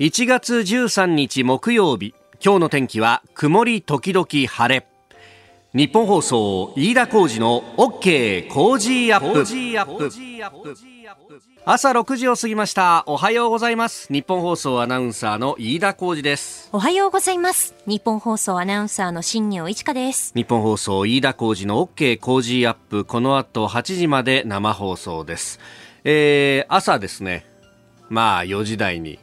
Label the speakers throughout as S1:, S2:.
S1: 1月13日木曜日今日の天気は曇り時々晴れ。日本放送飯田浩二の OK 工事アップ。朝6時を過ぎました。おはようございます。日本放送アナウンサーの飯田浩二です。
S2: おはようございます。日本放送アナウンサーの新業一華です。
S1: 日本放送飯田浩二の OK 工事アップ。この後8時まで生放送です。えー、朝ですね。まあ4時台に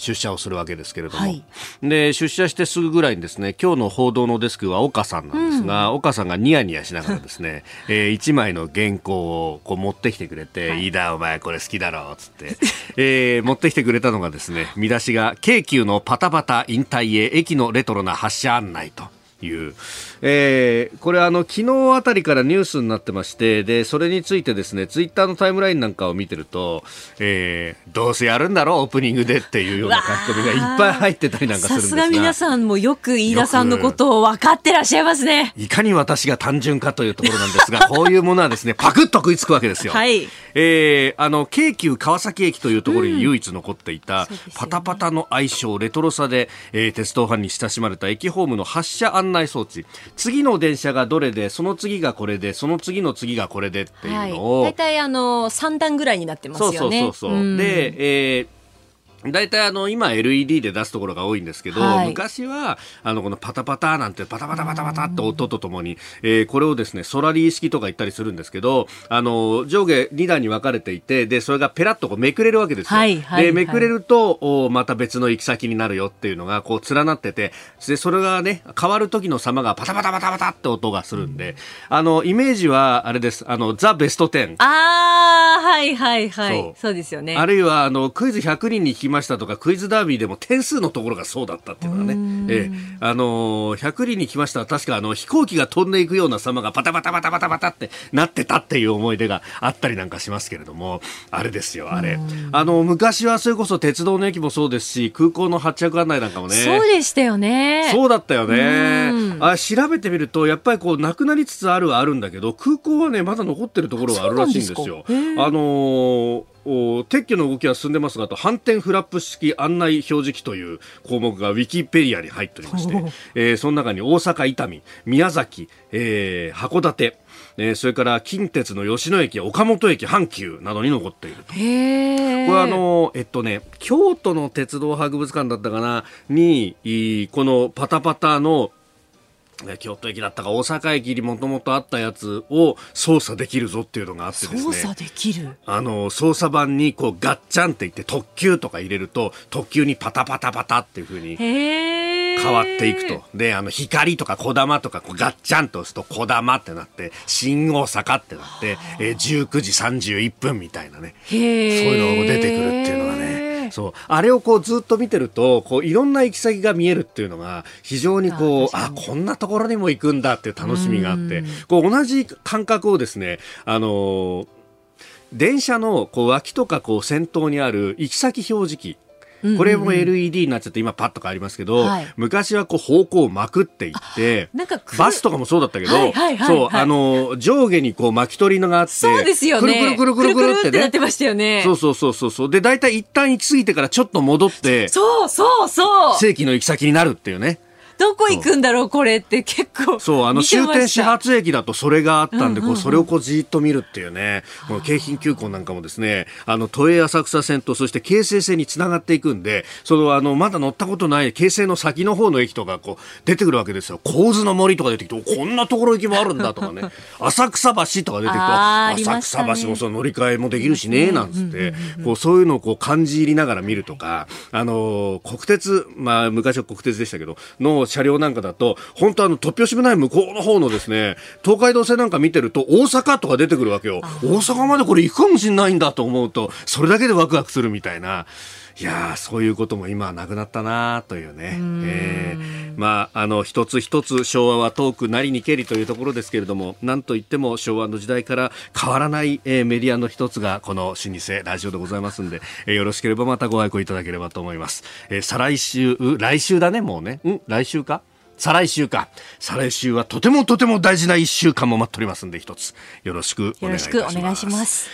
S1: 出社をするわけですけれども、はい、で出社してすぐぐらいにですね今日の報道のデスクは岡さんなんですが、うん、岡さんがニヤニヤしながらですね、えー、1枚の原稿をこう持ってきてくれて「はい、いいだお前これ好きだろ」っつって、えー、持ってきてくれたのがですね見出しが「京急のパタパタ引退へ駅のレトロな発車案内」と。いう、えー、これあの昨日あたりからニュースになってましてでそれについてですねツイッターのタイムラインなんかを見てると、えー、どうせやるんだろうオープニングでっていうような書き込みがいっぱい入ってたりなんかするんですが
S2: さすが皆さんもよく飯田さんのことを分かってらっしゃいますね。
S1: いかに私が単純かというところなんですが こういうものはですねパクッと食いつくわけですよ。
S2: はい。
S1: えー、あの京急川崎駅というところに唯一残っていた、うんパタパタの愛称レトロさで、えー、鉄道ファンに親しまれた駅ホームの発車案内装置次の電車がどれでその次がこれでその次の次がこれでっていうのを、
S2: はい、大体あの3段ぐらいになってますよね。そうそうそうそう、うん、
S1: で、えー大体あの今 LED で出すところが多いんですけど、はい、昔はあのこのパタパタなんてパタパタパタパタって音とともに、えー、これをですねソラリー式とか言ったりするんですけどあの上下2段に分かれていてでそれがペラッとこうめくれるわけですよ、はいはい、でめくれるとおまた別の行き先になるよっていうのがこう連なっててでそれがね変わる時の様がパタパタパタパタって音がするんで、あのイメージはあれです。あのザ・ベスト10
S2: ああはいはいはい。そう。ですよね。
S1: あるいはあのクイズ100人に聞きましたとかクイズダービーでも点数のところがそうだったっていうのはね、えー、あのー、100人に来ました確かあの飛行機が飛んでいくような様がパタパタパタパタパタってなってたっていう思い出があったりなんかしますけれども。あれですよあれ。あの昔はそれこそ鉄道の駅もそうですし空港の発着案内なんかもね。
S2: そうでしたよね。
S1: そうだったよね。あ調べてみるとやっぱりこうなくなりつつあるはあるんだけど空港はねまだ残ってるところがあるらしいんですよ。あのー撤去の動きは進んでますがと反転フラップ式案内表示器という項目がウィキペディアに入っておりまして、えー、その中に大阪伊丹宮崎、えー、函館えー、それから近鉄の吉野駅、岡本駅、阪急などに残っていると。これあの、えっとね、京都の鉄道博物館だったかな、に、このパタパタの京都駅だったか大阪駅にもともとあったやつを操作できるぞっていうのがあってですね。操
S2: 作できる？
S1: あの操作盤にこうガッチャンって言って特急とか入れると特急にパタパタパタっていうふうに変わっていくと。であの光とか小玉とかこうガッチャンと押すと小玉ってなって新大阪ってなって、えー、19時31分みたいなね。そういうのが出てくるっていうのはねそう。あれをこうずっと見てるとこういろんな行き先が見えるっていうのが非常にこうあこんなところにも行くんだっていう楽しみがあって。こう同じ感覚をですねあのー電車のこう脇とかこう先頭にある行き先表示器これも LED になっちゃって今パッと変わりますけど、はい、昔はこう方向をまくっていってバスとかもそうだったけど、はいはいはい、そうあの上下にこう巻き取りのがあって
S2: そうですよ
S1: ね。くるくるくるくるってね。
S2: ってましたよね。
S1: そうそうそうそうそう。で大体一旦行き過ぎてからちょっと戻って
S2: そうそうそう。
S1: 正規の行き先になるっていうね
S2: どこ行くんだろうこれって結構
S1: そう。あの終点始発駅だとそれがあったんで、こうそれをこうじっと見るっていうね。この京浜急行なんかもですねあの都営浅草線とそして京成線につながっていくんでそのあのまだ乗ったことない京成の先の方の駅とかこう出てくるわけですよ。構図の森とか出てきてこんなところ行きもあるんだとかね。浅草橋とか出てくると浅草橋もその乗り換えもできるしねなんつって。こうそういうのをこう感じ入りながら見るとかあの国鉄まあ昔は国鉄でしたけどの車両なんかだと、本当あの、突拍子もない向こうの方のですね、東海道線なんか見てると、大阪とか出てくるわけよ。大阪までこれ行くかもしれないんだと思うと、それだけでワクワクするみたいな。いやそういうことも今はなくなったなというね。えー、まあ、あの、一つ一つ昭和は遠くなりにけりというところですけれども、なんといっても昭和の時代から変わらない、えー、メディアの一つがこの老舗ラジオでございますんで、えー、よろしければまたご愛顧いただければと思います。えー、再来週、来週だね、もうね。ん来週か？再来週か。再来週はとてもとても大事な一週間も待っておりますんで、一つよろしくお願いします。よろしくお願いします。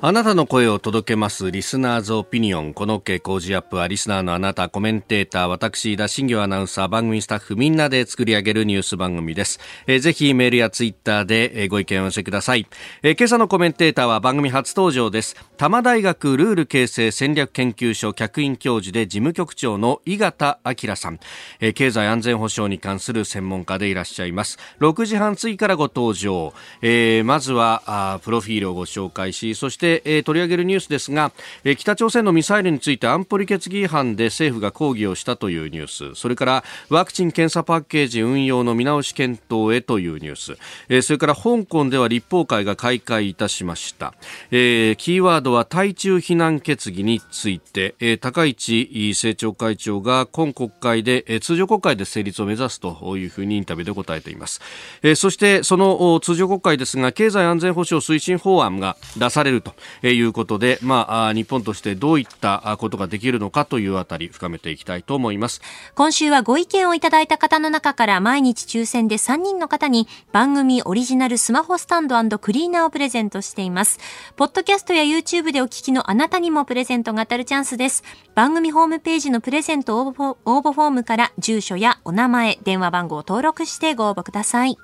S1: あなたの声を届けますリスナーズオピニオン。この OK 工事アップはリスナーのあなた、コメンテーター、私、田新業アナウンサー、番組スタッフみんなで作り上げるニュース番組です。えー、ぜひメールやツイッターで、えー、ご意見を寄せください、えー、今朝のコメンテーターは番組初登場です。多摩大学ルール形成戦略研究所客員教授で事務局長の井形明さん、えー。経済安全保障に関する専門家でいらっしゃいます。6時半過ぎからご登場。えー、まずはあ、プロフィールをご紹介し、そしてで、えー、取り上げるニュースですが、え、北朝鮮のミサイルについて安保理決議違反で政府が抗議をしたというニュース。それからワクチン・検査パッケージ運用の見直し検討へというニュース、え、それから香港では立法会が開会いたしました、え、キーワードは対中避難決議について、え、高市政調会長が今国会で、え、通常国会で成立を目指すというふうにインタビューで答えています、え、そしてその通常国会ですが経済安全保障推進法案が出されると。いうことで、まあ、日本としてどういったことができるのかというあたり深めていきたいと思います。
S2: 今週はご意見をいただいた方の中から毎日抽選で3人の方に番組オリジナルスマホスタンドクリーナーをプレゼントしています。ポッドキャストや YouTube でお聞きのあなたにもプレゼントが当たるチャンスです。番組ホームページのプレゼント応募フォームから住所やお名前電話番号を登録してご応募ください。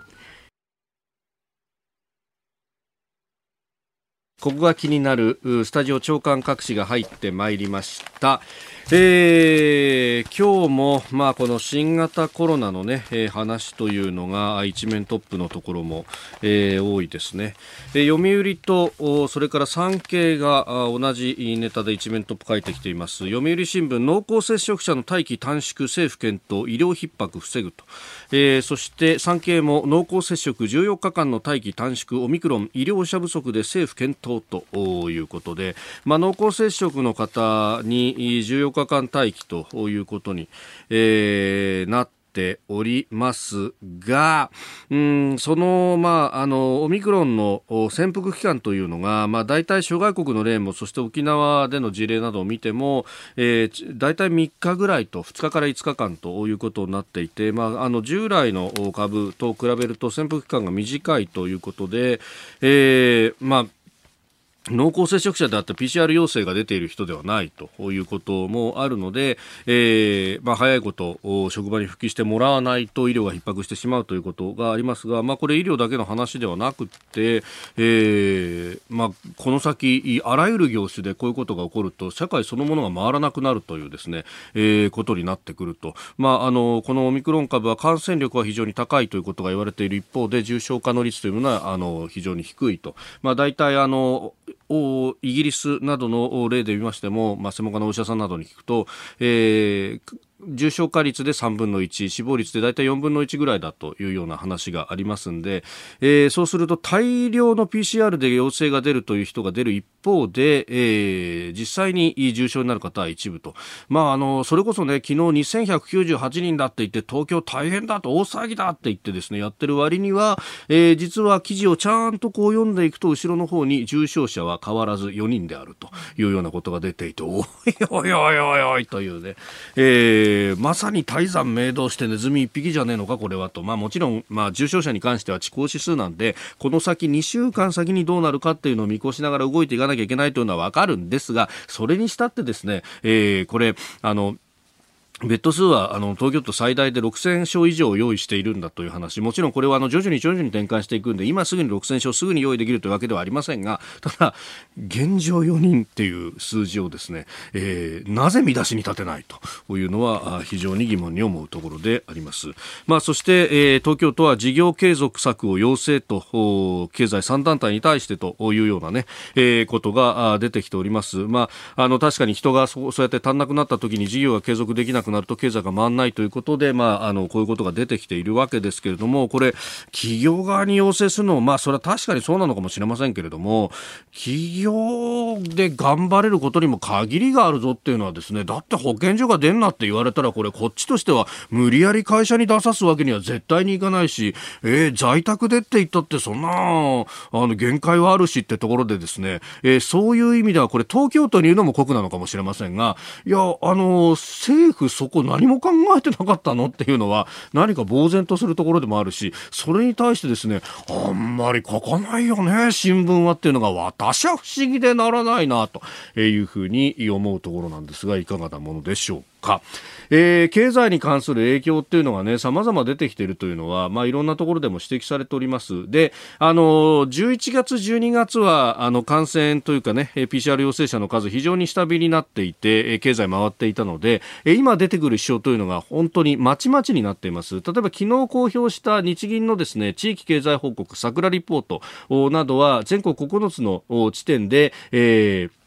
S1: ここが気になるスタジオ長官各紙が入ってまいりました。えー、今日も、まあ、この新型コロナのね、えー、話というのが一面トップのところも、えー、多いですね、えー、読売とそれから産経が同じネタで一面トップ書いてきています。読売新聞濃厚接触者の待機短縮政府検討医療逼迫防ぐと、えー、そして産経も濃厚接触14日間の待機短縮オミクロン医療者不足で政府検討ということで、まあ、濃厚接触の方に14日間待機ということに、えー、なっておりますが、うん、その、まあ、あの、オミクロンの潜伏期間というのが、まあ、大体諸外国の例も、そして沖縄での事例などを見ても、えー、大体3日ぐらいと、2日から5日間ということになっていて、まあ、あの、従来の株と比べると潜伏期間が短いということで、えー、まあ、濃厚接触者であった PCR 陽性が出ている人ではないということもあるので、えーまあ、早いこと職場に復帰してもらわないと医療が逼迫してしまうということがありますが、まあ、これ医療だけの話ではなくて、えーまあ、この先あらゆる業種でこういうことが起こると社会そのものが回らなくなるというですね、えー、ことになってくると、まあ、あのこのオミクロン株は感染力は非常に高いということが言われている一方で重症化の率というものはあの非常に低いと、まあ、大体あのイギリスなどの例で見ましても、まあ、専門家のお医者さんなどに聞くと、えー、重症化率で3分の1死亡率で大体4分の1ぐらいだというような話がありますんで、えー、そうすると大量の PCR で陽性が出るという人が出る一方で、えー、実際に重症になる方は一部と、まあ、あのそれこそね昨日2198人だって言って東京大変だと大騒ぎだって言ってですねやってる割には、えー、実は記事をちゃんとこう読んでいくと後ろの方に重症者は変わらず4人であるというようなことが出ていておいおいおいおいおいというね、えー、まさに大山明堂してネズミ一匹じゃねえのかこれはと、まあ、もちろん、まあ、重症者に関しては遅行指数なんでこの先2週間先にどうなるかっていうのを見越しながら動いていかないきゃいけないというのはわかるんですがそれにしたってですね、えー、これあのベッド数はあの東京都最大で6000床以上用意しているんだという話。もちろんこれはあの徐々に徐々に転換していくんで今すぐに6000床すぐに用意できるというわけではありませんがただ現状4人っていう数字をですね、えー、なぜ見出しに立てないというのは非常に疑問に思うところであります、まあ、そして、えー、東京都は事業継続策を要請と経済3団体に対してというようなね、えー、ことが出てきております、まあ、あの確かに人がそうやって足んなくなった時に事業が継続できなくなると経済が回らないということで、まあ、あのこういうことが出てきているわけですけれどもこれ企業側に要請するのも、まあ、それは確かにそうなのかもしれませんけれども企業で頑張れることにも限りがあるぞっていうのはですねだって保健所が出んなって言われたらこれこっちとしては無理やり会社に出さすわけには絶対にいかないし、えー、在宅でって言ったってそんなあの限界はあるしってところでですね、えー、そういう意味ではこれ東京都に言うのも酷なのかもしれませんがいやあの政府そこ何も考えてなかったの？っていうのは何か呆然とするところでもあるしそれに対してですねあんまり書かないよね新聞はっていうのが私は不思議でならないなというふうに思うところなんですがいかがなものでしょうか？かえー、経済に関する影響っていうのがね、様々出てきているというのは、まあ、いろんなところでも指摘されております。で、あの、11月、12月は、あの、感染というかね、PCR 陽性者の数非常に下火になっていて、経済回っていたので、今出てくる支障というのが本当にまちまちになっています。例えば昨日公表した日銀のですね、地域経済報告、桜リポートなどは全国9つの地点で、えー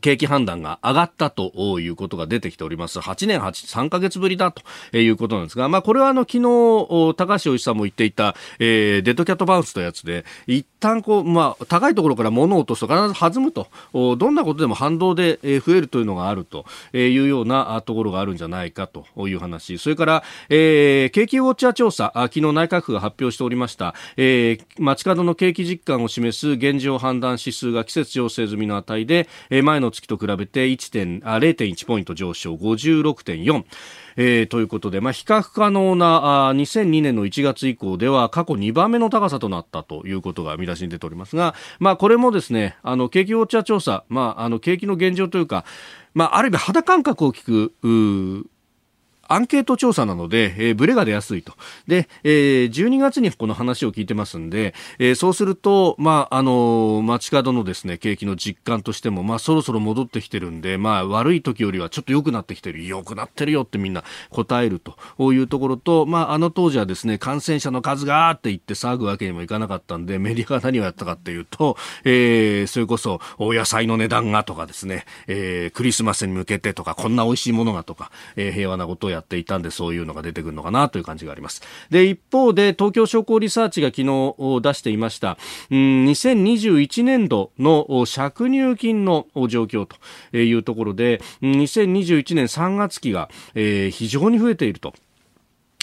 S1: 景気判断が上がったということが出てきております。8年8、3ヶ月ぶりだということなんですが、まあこれはあの昨日、高橋洋一さんも言っていた、えー、デッドキャットバウンスというやつで、一旦こう、まあ高いところから物を落とすと必ず弾むと、どんなことでも反動で増えるというのがあるというようなところがあるんじゃないかという話。それから、えー、景気ウォッチャー調査、昨日内閣府が発表しておりました、えー、街角の景気実感を示す現状判断指数が季節調整済みの値で、えー前の月と比べて0.1ポイント上昇56.4えー、ということで、まあ、比較可能なあ2002年の1月以降では過去2番目の高さとなったということが見出しに出ておりますが、まあ、これもですねあの景気ウォッチャー調査、まあ、あの景気の現状というか、まあ、ある意味肌感覚を聞くアンケート調査なので、えー、ブレが出やすいと。で、えー、12月にこの話を聞いてますんで、えー、そうすると、まあ、あのー、街角のですね、景気の実感としても、まあ、そろそろ戻ってきてるんで、まあ、悪い時よりはちょっと良くなってきてる、良くなってるよってみんな答えるというところと、まあ、あの当時はですね、感染者の数がーって言って騒ぐわけにもいかなかったんで、メディアが何をやったかっていうと、えー、それこそ、お野菜の値段がとかですね、えー、クリスマスに向けてとか、こんな美味しいものがとか、えー、平和なことをやっていたんでそういうのが出てくるのかなという感じがありますで一方で東京商工リサーチが昨日出していましたうん2021年度の借入金の状況というところで2021年3月期が、えー、非常に増えていると。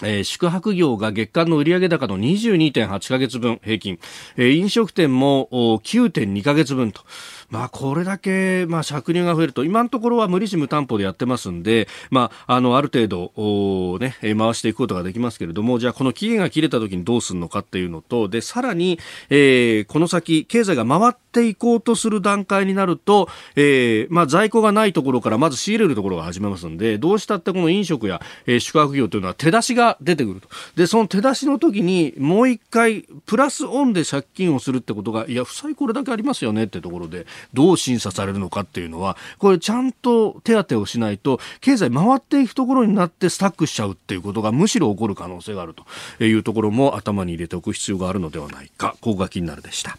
S1: えー、宿泊業が月間の売上高の22.8ヶ月分平均、えー、飲食店も9.2ヶ月分と。まあ、これだけ、まあ、借入が増えると、今のところは無利子無担保でやってますんで、まあ、あの、ある程度、ね、回していくことができますけれども、じゃあ、この期限が切れた時にどうするのかっていうのと、で、さらに、えー、この先、経済が回っていこうとする段階になると、えー、まあ、在庫がないところからまず仕入れるところが始めますんで、どうしたってこの飲食や、えー、宿泊業というのは手出しが出てくると。で、その手出しの時に、もう一回、プラスオンで借金をするってことが、いや、負債これだけありますよねってところで、どう審査されるのかっていうのは、これちゃんと手当てをしないと、経済回っていくところになってスタックしちゃうっていうことがむしろ起こる可能性があるというところも頭に入れておく必要があるのではないか、ここが気になるでした。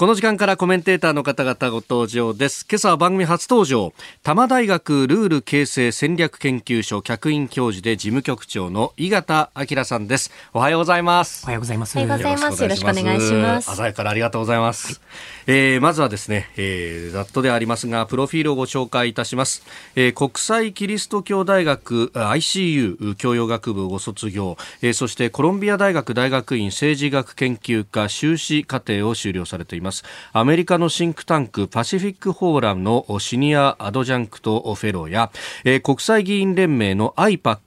S1: この時間からコメンテーターの方々ご登場です。今朝は番組初登場、多摩大学ルール形成戦略研究所客員教授で事務局長の井形明さんです。おはようございます。
S3: おはようございます。
S2: おはようございます。よろしくお願いします。
S1: 朝早からありがとうございます。はい、えー、まずはですね、えー、ざっとでありますが、プロフィールをご紹介いたします。えー、国際キリスト教大学 ICU 教養学部をご卒業、えー、そしてコロンビア大学大学院政治学研究科修士課程を修了されています。ますアメリカのシンクタンク Pacific Forum の Senior Adjunct Fellow や、えー、国際議員連盟の IPAC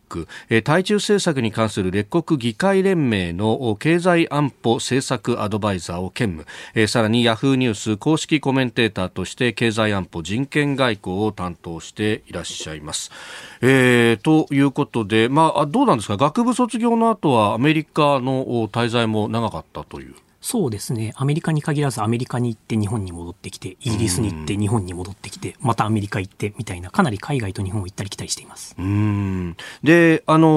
S1: 対中政策に関する列国議会連盟の経済安保政策アドバイザーを兼務さらにヤフーニュース公式コメンテーターとして経済安保人権外交を担当していらっしゃいます。えー、ということで、まあ、どうなんですか？学部卒業の後はアメリカの滞在も長かったという。
S3: そうですね。アメリカに限らずアメリカに行って日本に戻ってきて、イギリスに行って日本に戻ってきて、またアメリカ行ってみたいな、かなり海外と日本を行ったり来たりしています。
S1: うん。で、あの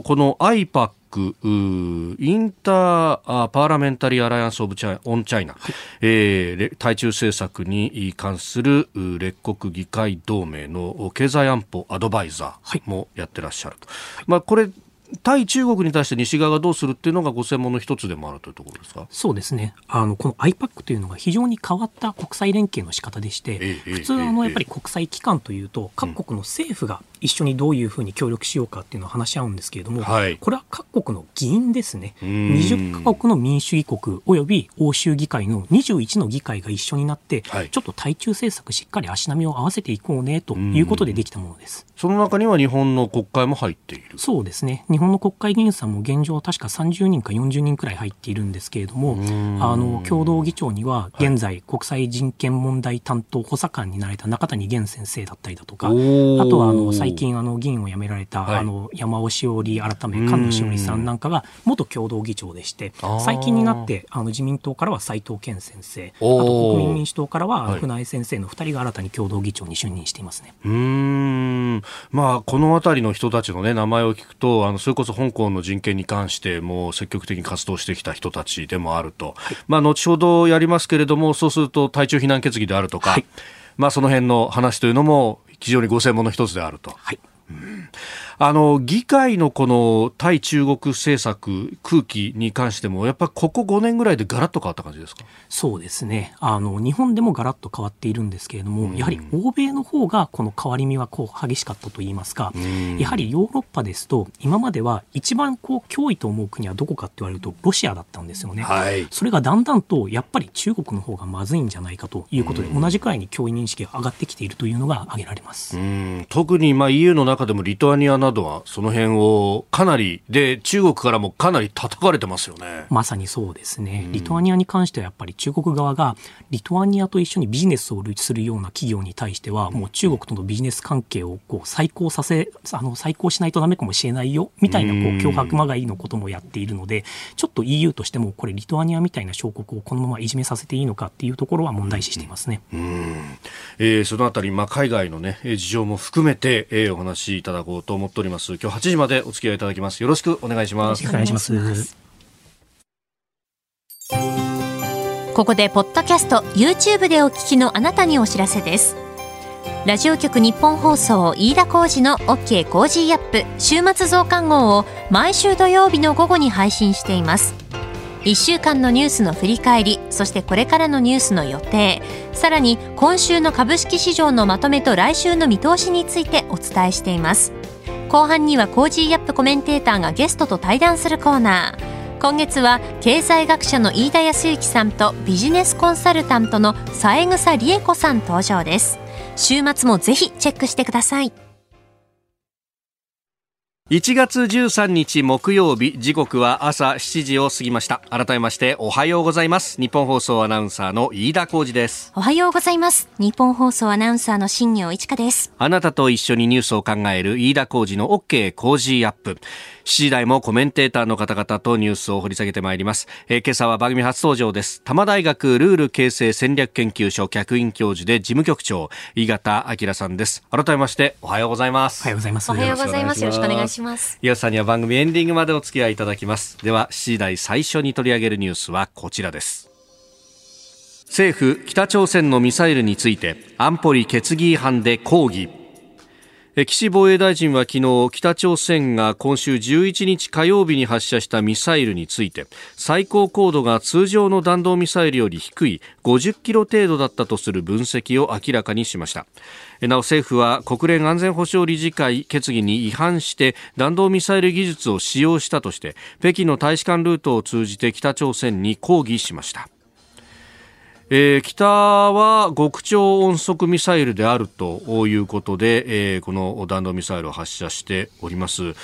S1: ー、この IPAC インターパーラメンタリーアライアンス・オブ・チャイオン・チャイナ、はい、えー、対中政策に関する列国議会同盟の経済安保アドバイザーもやってらっしゃると、はい、まあ、これ対中国に対して西側がどうするっていうのがご専門の一つでもあるというところですか？
S3: そうですね。あの、この IPAC というのが非常に変わった国際連携の仕方でして、
S1: ええ、
S3: 普通、あの、やっぱり国際機関というと、各国の政府が一緒にどういうふうに協力しようかっていうのを話し合うんですけれども、
S1: はい、
S3: これは各国の議員ですね。20カ国の民主主義国及び欧州議会の21の議会が一緒になって、はい、ちょっと対中政策しっかり足並みを合わせていこうねということでできたものです。
S1: その中には日本の国会も入っている
S3: そうですね。日本の国会議員さんも現状確か30人か40人くらい入っているんですけれども、あの、共同議長には現在国際人権問題担当補佐官になられた中谷源先生だったりだとか、あとはあの、最近あの、議員を辞められた、はい、あの、山尾しおり改め菅野しおりさん。なんかが元共同議長でして、最近になってあの自民党からは斉藤健先生、あと国民民主党からは船井先生の2人が新たに共同議長に就任していますね。
S1: うん。まあ、この辺りの人たちの、ね、名前を聞くとあのそれこそ香港の人権に関しても積極的に活動してきた人たちでもあると、はい、まあ、後ほどやりますけれどもそうすると対中非難決議であるとか、はい、まあ、その辺の話というのも非常にご専門の一つであると。
S3: はい
S1: あの議会のこの対中国政策、空気に関しても、やっぱりここ5年ぐらいでガラッと変わった感じですか？
S3: そうですね。あの、日本でもガラッと変わっているんですけれども、うん、やはり欧米の方がこの変わり身はこう激しかったといいますか、うん、やはりヨーロッパですと、今までは一番こう脅威と思う国はどこかって言われると、ロシアだったんですよね、
S1: はい、
S3: それがだんだんとやっぱり中国の方がまずいんじゃないかということで、うん、同じくらいに脅威認識が上がってきているというのが挙げられます。
S1: 特にまあ EU の中でもリトアニアなどはその辺をかなりで中国からもかなり叩かれてますよね。
S3: まさにそうですね、リトアニアに関してはやっぱり中国側がリトアニアと一緒にビジネスをするような企業に対してはもう中国とのビジネス関係をこう再考させあの再考しないとダメかもしれないよみたいなこう脅迫まがいのこともやっているのでちょっと EU としてもこれリトアニアみたいな小国をこのままいじめさせていいのかっていうところは問題視していますね、
S1: うん。えー、そのあたり、まあ、海外の、ね、事情も含めて、えー、お話しいただこうと思っております。今日8時までお付き合いいただきます。よろしくお願いします。
S3: お願いします。
S2: ここでポッドキャスト YouTube でお聞きのあなたにお知らせです。ラジオ局ニッポン放送飯田浩司の OK Cozy up。週末増刊号を毎週土曜日の午後に配信しています。1週間のニュースの振り返りそしてこれからのニュースの予定。さらに今週の株式市場のまとめと来週の見通しについてお伝えしています後半には Cozy up コメンテーターがゲストと対談するコーナー。今月は経済学者の飯田康之さんとビジネスコンサルタントの三枝理恵子さん登場です。週末もぜひチェックしてください。
S1: 1月13日木曜日時刻は朝7時を過ぎました。改めましておはようございます。日本放送アナウンサーの飯田浩二です。
S2: おはようございます。日本放送アナウンサーの新業一華です。
S1: あなたと一緒にニュースを考える飯田浩二の OK 工事アップ。7時台もコメンテーターの方々とニュースを掘り下げてまいります、えー、今朝は番組初登場です。多摩大学ルール形成戦略研究所客員教授で事務局長井形明さんです。改めましておはようございます。
S3: おはようございます。
S2: おはようございます。よろしくお願いします
S1: 井形さんには番組エンディングまでお付き合いいただきます。では7時台最初に取り上げるニュースはこちらです。政府北朝鮮のミサイルについて安保理決議違反で抗議。岸防衛大臣は昨日北朝鮮が今週11日火曜日に発射したミサイルについて最高高度が通常の弾道ミサイルより低い50キロ程度だったとする分析を明らかにしました。なお政府は国連安全保障理事会決議に違反して弾道ミサイル技術を使用したとして北京の大使館ルートを通じて北朝鮮に抗議しました。えー、北は極超音速ミサイルであるということで、えー、この弾道ミサイルを発射しております。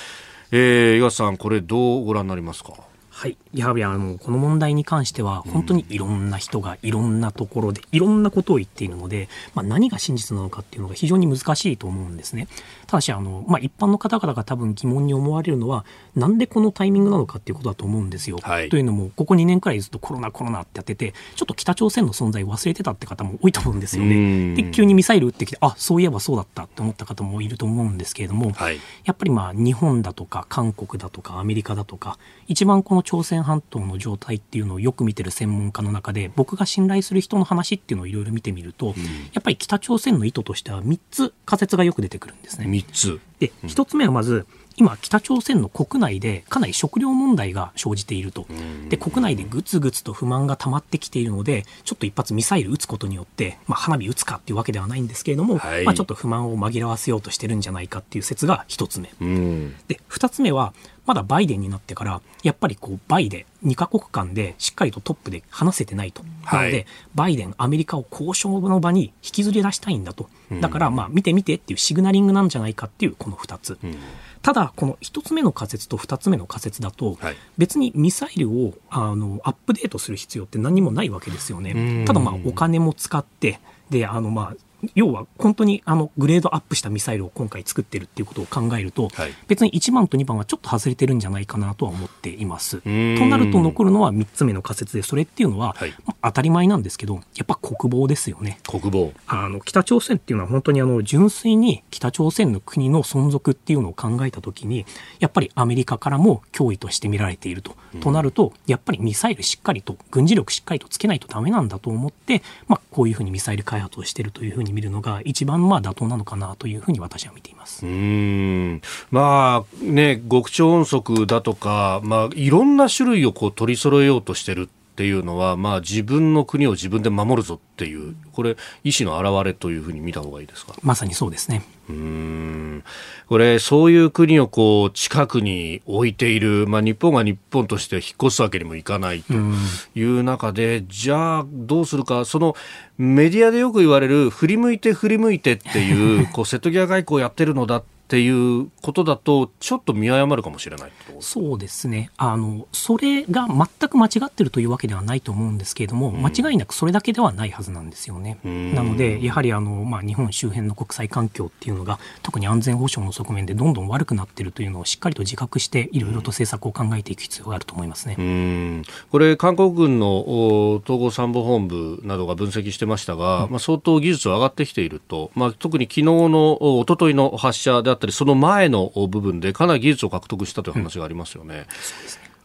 S1: えー、岩瀬さん、これどうご覧になりますか？
S3: はい、やはりあのこの問題に関しては本当にいろんな人がいろんなところでいろんなことを言っているので、まあ、何が真実なのかっていうのが非常に難しいと思うんですね。ただしあの、まあ、一般の方々が多分疑問に思われるのはなんでこのタイミングなのかっていうことだと思うんですよ。
S1: はい、
S3: というのもここ2年くらいずっとコロナコロナってやっててちょっと北朝鮮の存在を忘れてたって方も多いと思うんですよね。で急にミサイル撃ってきてあそういえばそうだったって思った方もいると思うんですけれども、
S1: はい、
S3: やっぱりまあ日本だとか韓国だとかアメリカだとか一番この朝鮮半島の状態っていうのをよく見てる専門家の中で僕が信頼する人の話っていうのをいろいろ見てみると、うん、やっぱり北朝鮮の意図としては3つ仮説がよく出てくるんですね。
S1: 3つ。
S3: で、1つ目はまず今、北朝鮮の国内でかなり食料問題が生じていると、で国内でぐつぐつと不満が溜まってきているので、ちょっと一発ミサイル撃つことによって、まあ、花火撃つかっていうわけではないんですけれども、はい、まあ、ちょっと不満を紛らわせようとしてるんじゃないかっていう説が一つ目。で二つ目はまだバイデンになってから、やっぱりこう、バイデン、2カ国間でしっかりとトップで話せてないと。なので、バイデン、アメリカを交渉の場に引きずり出したいんだと。だから、まあ、見て見てっていうシグナリングなんじゃないかっていう、この2つ。ただ、この1つ目の仮説と2つ目の仮説だと、別にミサイルをあのアップデートする必要って何もないわけですよね。ただ、まあ、お金も使って、で、あの、まあ、要は本当にあのグレードアップしたミサイルを今回作ってるっていうことを考えると、はい、別に1番と2番はちょっと外れてるんじゃないかなとは思っています。となると残るのは3つ目の仮説でそれっていうのは、はい、まあ、当たり前なんですけどやっぱ国防ですよね。
S1: 国防
S3: あの北朝鮮っていうのは本当にあの純粋に北朝鮮の国の存続っていうのを考えたときにやっぱりアメリカからも脅威として見られていると。となるとやっぱりミサイルしっかりと軍事力しっかりとつけないとダメなんだと思って、まあ、こういうふうにミサイル開発をしているというふうに見るのが一番まあ妥当なのかなというふうに私は見ています。
S1: うん。まあね極超音速だとか、まあ、いろんな種類をこう取り揃えようとしてるっていうのは、まあ、自分の国を自分で守るぞっていう、これ、意思の表れというふうに見た方がいいですか？
S3: まさにそうですね。
S1: うんこれ、そういう国をこう近くに置いている、まあ、日本が日本として引っ越すわけにもいかないという中で、じゃあどうするか、そのメディアでよく言われる、振り向いて振り向いてっていう、こう瀬戸際外交をやってるのだっていうことだと、ちょっと見誤るかもしれない
S3: そうですね。あの、それが全く間違ってるというわけではないと思うんですけれども、うん、間違いなくそれだけではないはずなんですよね。なので、やはりあの、まあ、日本周辺の国際環境っていうのが、特に安全保障の側面でどんどん悪くなっているというのをしっかりと自覚して、いろいろと政策を考えていく必要があると思いますね。
S1: これ、韓国軍の統合参謀本部などが分析してましたが、うん、まあ、相当技術は上がってきていると、まあ、特に昨日の一昨日の発射であったり、その前の部分でかなり技術を獲得したという話がありますよね。うん、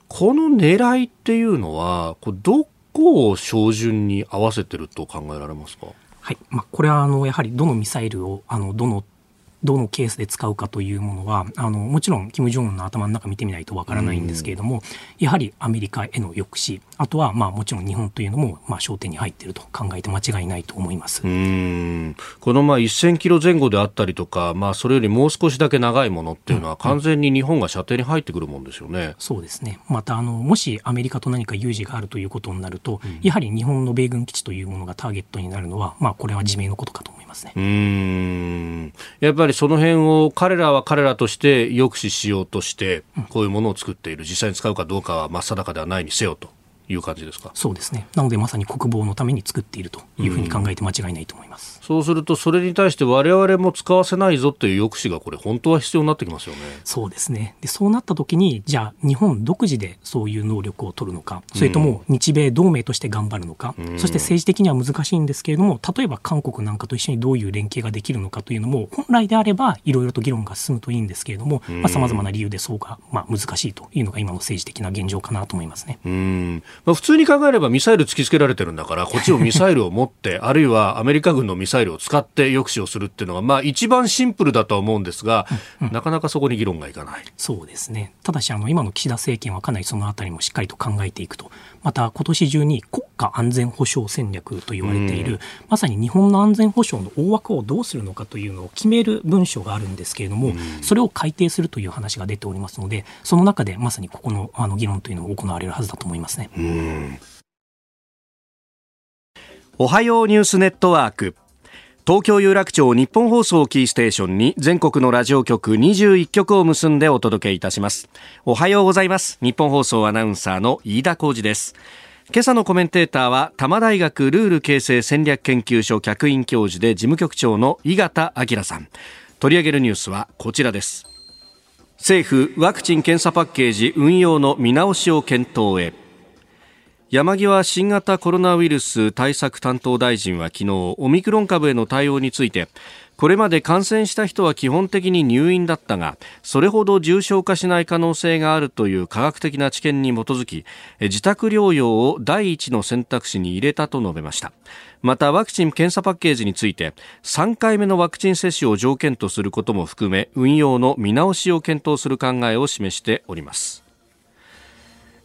S1: この狙いっていうのは、こどこを照準に合わせてると考えられますか？
S3: はいまあ、これはあのやはりどのミサイルをあのどのどのケースで使うかというものはあのもちろん金正恩の頭の中見てみないとわからないんですけれども、やはりアメリカへの抑止あとはまあもちろん日本というのもまあ焦点に入っていると考えて間違いないと思います。
S1: うん。このまあ1000キロ前後であったりとか、まあ、それよりもう少しだけ長いものっていうのは完全に日本が射程に入ってくるもんですよね。うんうん、
S3: そうですね。またあのもしアメリカと何か有事があるということになると、うん、やはり日本の米軍基地というものがターゲットになるのは、まあ、これは自明のことかと思いますね。
S1: うん。やっぱりその辺を彼らは彼らとして抑止しようとして、こういうものを作っている、実際に使うかどうかは真っ定かではないにせよと。いう感じですか？
S3: そうですね。なのでまさに国防のために作っているというふうに考えて間違いないと思います。
S1: そうすると、それに対して我々も使わせないぞという抑止がこれ本当は必要になってきますよね。
S3: そうですね。で、そうなった時に、じゃあ日本独自でそういう能力を取るのか、それとも日米同盟として頑張るのか、うん、そして政治的には難しいんですけれども、例えば韓国なんかと一緒にどういう連携ができるのかというのも、本来であればいろいろと議論が進むといいんですけれども、まあ、様々な理由でそうが、まあ、難しいというのが今の政治的な現状かなと思いますね。
S1: うん。まあ、普通に考えればミサイル突きつけられてるんだから、こっちもミサイルを持って、あるいはアメリカ軍のミサイルを使って抑止をするっていうのが、まあ、一番シンプルだとは思うんですが、うんうん、なかなかそこに議論がいかない。
S3: そうですね、ただしあの、今の岸田政権はかなりそのあたりもしっかりと考えていくと、また今年中に国家安全保障戦略と言われている、うん、まさに日本の安全保障の大枠をどうするのかというのを決める文書があるんですけれども、うん、それを改定するという話が出ておりますので、その中でまさにここのあの議論というのも行われるはずだと思いますね。
S1: おはようニュースネットワーク東京有楽町日本放送キーステーションに全国のラジオ局21局を結んでお届けいたします。おはようございます。日本放送アナウンサーの飯田浩二です。今朝のコメンテーターは多摩大学ルール形成戦略研究所客員教授で事務局長の井形明さん。取り上げるニュースはこちらです。政府ワクチン・検査パッケージ運用の見直しを検討へ。山際新型コロナウイルス対策担当大臣は昨日オミクロン株への対応についてこれまで感染した人は基本的に入院だったがそれほど重症化しない可能性があるという科学的な知見に基づき自宅療養を第一の選択肢に入れたと述べました。またワクチン・検査パッケージについて3回目のワクチン接種を条件とすることも含め運用の見直しを検討する考えを示しております。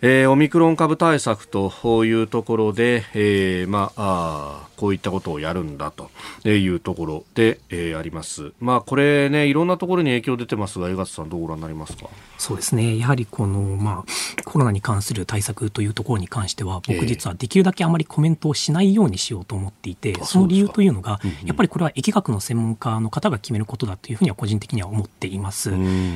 S1: えー、オミクロン株対策というところで、えー、まあこういったことをやるんだというところで、えー、あります。まあこれねいろんなところに影響出てますが江勝さんどうご覧になりますか？
S3: そうですねやはりこのまあコロナに関する対策というところに関しては僕実はできるだけあまりコメントをしないようにしようと思っていて、えー、その理由というのが、うんうん、やっぱりこれは疫学の専門家の方が決めることだというふうには個人的には思っています。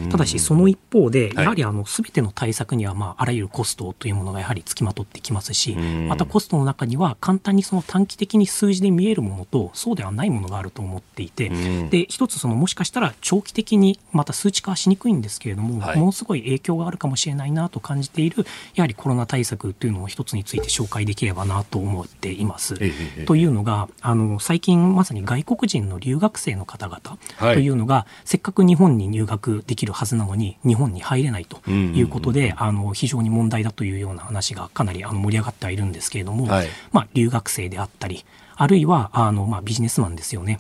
S3: ただしその一方でやはりあの全ての対策にはまああらゆるコストトというものがやはりつきまとってきますし、またコストの中には簡単にその短期的に数字で見えるものとそうではないものがあると思っていて、で一つそのもしかしたら長期的にまた数値化はしにくいんですけれども、はい、ものすごい影響があるかもしれないなと感じているやはりコロナ対策というのを一つについて紹介できればなと思っています。というのがあの最近まさに外国人の留学生の方々というのが、はい、せっかく日本に入学できるはずなのに日本に入れないということで、あの非常に問題だというような話がかなりあの盛り上がってはいるんですけれども、はい、まあ、留学生であったりあるいはあの、まあ、ビジネスマンですよね。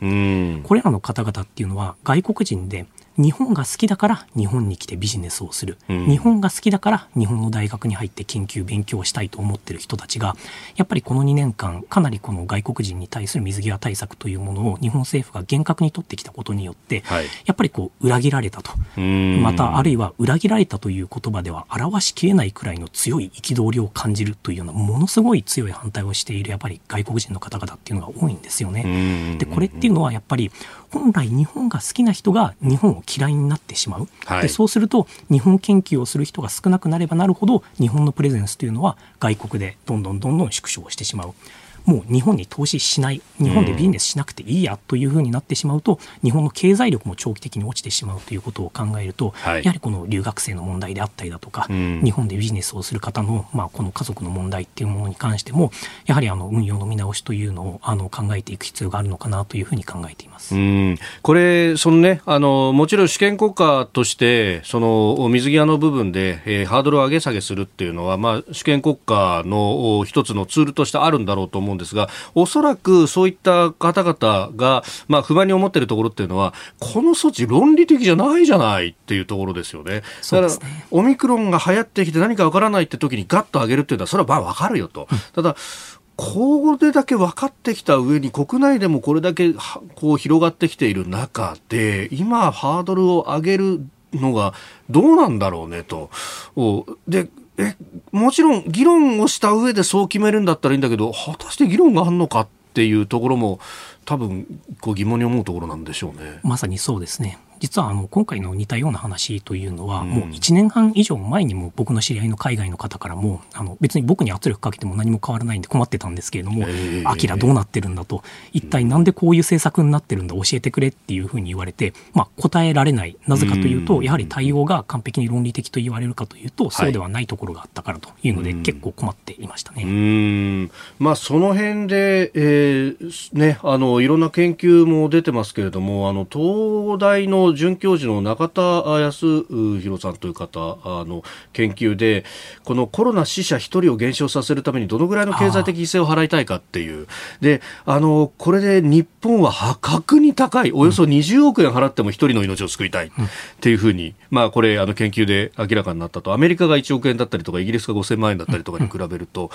S3: これらの方々っていうのは外国人で日本が好きだから日本に来てビジネスをする、うん、日本が好きだから日本の大学に入って研究勉強したいと思ってる人たちがやっぱりこの2年間かなりこの外国人に対する水際対策というものを日本政府が厳格に取ってきたことによって、はい、やっぱりこう裏切られたと。またあるいは裏切られたという言葉では表しきれないくらいの強い憤りを感じるというようなものすごい強い反対をしているやっぱり外国人の方々っていうのが多いんですよね。でこれっていうのはやっぱり本来日本が好きな人が日本を嫌いになってしまう、はい、でそうすると日本研究をする人が少なくなればなるほど日本のプレゼンスというのは外国でどんどんどんどん縮小してしまう。もう日本に投資しない、日本でビジネスしなくていいやというふうになってしまうと、日本の経済力も長期的に落ちてしまうということを考えると、はい、やはりこの留学生の問題であったりだとか、日本でビジネスをする方の、まあ、この家族の問題っていうものに関しても、やはりあの運用の見直しというのをあの考えていく必要があるのかなというふうに考えています。
S1: これ、そのねあの、もちろん主権国家として、その水際の部分で、えー、ハードルを上げ下げするっていうのは、まあ、主権国家の一つのツールとしてあるんだろうと思うんですが、おそらくそういった方々が、まあ、不満に思っているところっていうのは、この措置論理的じゃないじゃないっていうところですよね。だから、オミクロンが流行ってきて何かわからないって時にガッと上げるっていうのは、それはまあわかるよと。ただ、これだけ分かってきた上に国内でもこれだけこう広がってきている中で今ハードルを上げるのがどうなんだろうねと。でえ、もちろん議論をした上でそう決めるんだったらいいんだけど、果たして議論があるのかっていうところも、多分こう疑問に思うところなんでしょうね。
S3: まさにそうですね。実はあの今回の似たような話というのは、もう1年半以上前にも僕の知り合いの海外の方からもあの別に僕に圧力かけても何も変わらないんで困ってたんですけれども、あきらどうなってるんだと一体なんでこういう政策になってるんだ教えてくれっていうふうに言われて、まあ、答えられない。なぜかというとやはり対応が完璧に論理的と言われるかというとそうではないところがあったからというので、結構困っていましたね。
S1: うん。まあ、その辺で、えーね、あのいろんな研究も出てますけれどもあの東大の准教授の中田康弘さんという方あの研究でこのコロナ死者1人を減少させるためにどのぐらいの経済的犠牲を払いたいかっていう。であのこれで日本は破格に高いおよそ20億円払っても1人の命を救いたいっていうふうに、まあ、これあの研究で明らかになったと。アメリカが1億円だったりとかイギリスが5000万円だったりとかに比べると。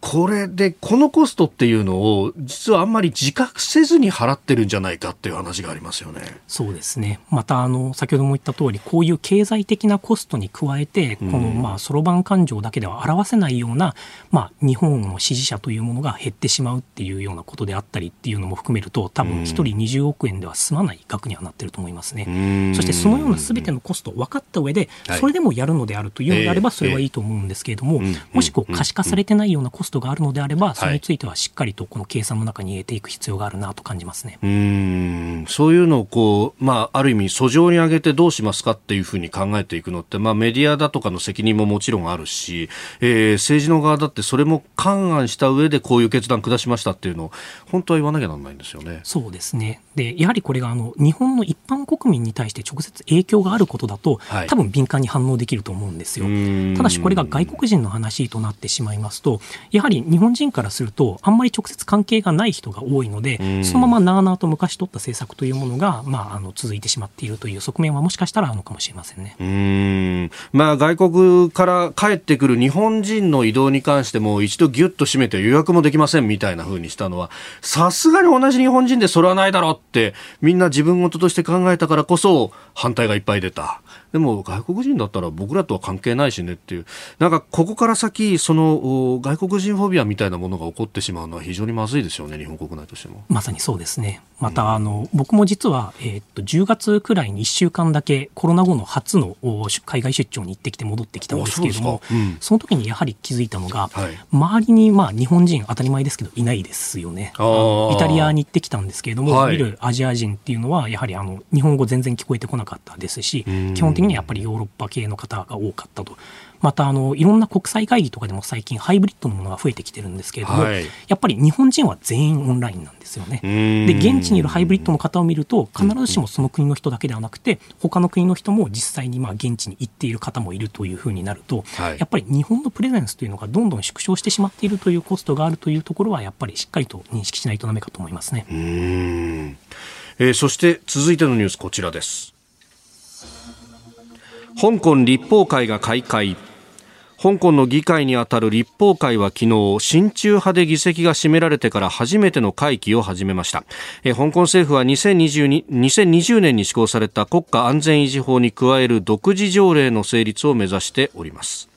S1: これで、このコストっていうのを、実はあんまり自覚せずに払ってるんじゃないかっていう話がありますよね。
S3: そうですね。また、あの、先ほども言った通り、こういう経済的なコストに加えて、この、まあ、そろばん勘定だけでは表せないような、まあ、日本の支持者というものが減ってしまうっていうようなことであったりっていうのも含めると、多分、1人20億円では済まない額にはなってると思いますね。そして、そのような全てのコストを分かった上で、それでもやるのであるというのであれば、それはいいと思うんですけれども、もしこう、可視化されてないようなコスストがあるのであれば、それについてはしっかりとこの計算の中に入れていく必要があるなと感じますね。
S1: うんそういうのをこう、まあ、ある意味、訴状に上げてどうしますかっていうふうに考えていくのって、まあ、メディアだとかの責任ももちろんあるし、えー、政治の側だってそれも勘案した上でこういう決断下しましたっていうのを、本当は言わなきゃならないんですよね。
S3: そうですね。で、やはりこれがあの日本の一般国民に対して直接影響があることだと、はい、多分敏感に反応できると思うんですよ。ただしこれが外国人の話となってしまいますと、やはり日本人からすると、あんまり直接関係がない人が多いので、そのままなあなあと昔取った政策というものが、まあ、あの続いてしまっているという側面はもしかしたらあるのかもしれませんね。
S1: うんまあ、外国から帰ってくる日本人の移動に関しても、一度ぎゅっと締めて予約もできませんみたいな風にしたのは、さすがに同じ日本人でそれはないだろうって、みんな自分事として考えたからこそ、反対がいっぱい出た。でも外国人だったら僕らとは関係ないしねっていう、なんかここから先、その外国人フォビアみたいなものが起こってしまうのは非常にまずいですよね、日本国内としても。
S3: まさにそうですね。また、あの、僕も実は、えー、っと、10月くらいに1週間だけコロナ後の初の海外出張に行ってきて戻ってきたんですけれども、そうん、その時にやはり気づいたのが、はい、周りにまあ日本人当たり前ですけどいないですよね。イタリアに行ってきたんですけれども、はい、見るアジア人っていうのはやはりあの日本語全然聞こえてこなかったですし、基本的にやっぱりヨーロッパ系の方が多かったと。またあのいろんな国際会議とかでも最近ハイブリッドのものが増えてきてるんですけれども、はい、やっぱり日本人は全員オンラインなんですよね。で現地にいるハイブリッドの方を見ると必ずしもその国の人だけではなくて他の国の人も実際にまあ現地に行っている方もいるというふうになると、はい、やっぱり日本のプレゼンスというのがどんどん縮小してしまっているというコストがあるというところはやっぱりしっかりと認識しないとダメかと思いますね。
S1: えー、そして続いてのニュースこちらです。香港立法会が開会。香港の議会にあたる立法会は昨日親中派で議席が占められてから初めての会期を始めました。え香港政府は2020 2020年に施行された国家安全維持法に加える独自条例の成立を目指しております。